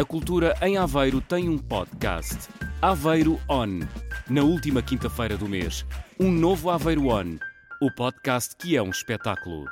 A cultura em Aveiro tem um podcast. Aveiro On. Na última quinta-feira do mês, um novo Aveiro On. O podcast que é um espetáculo.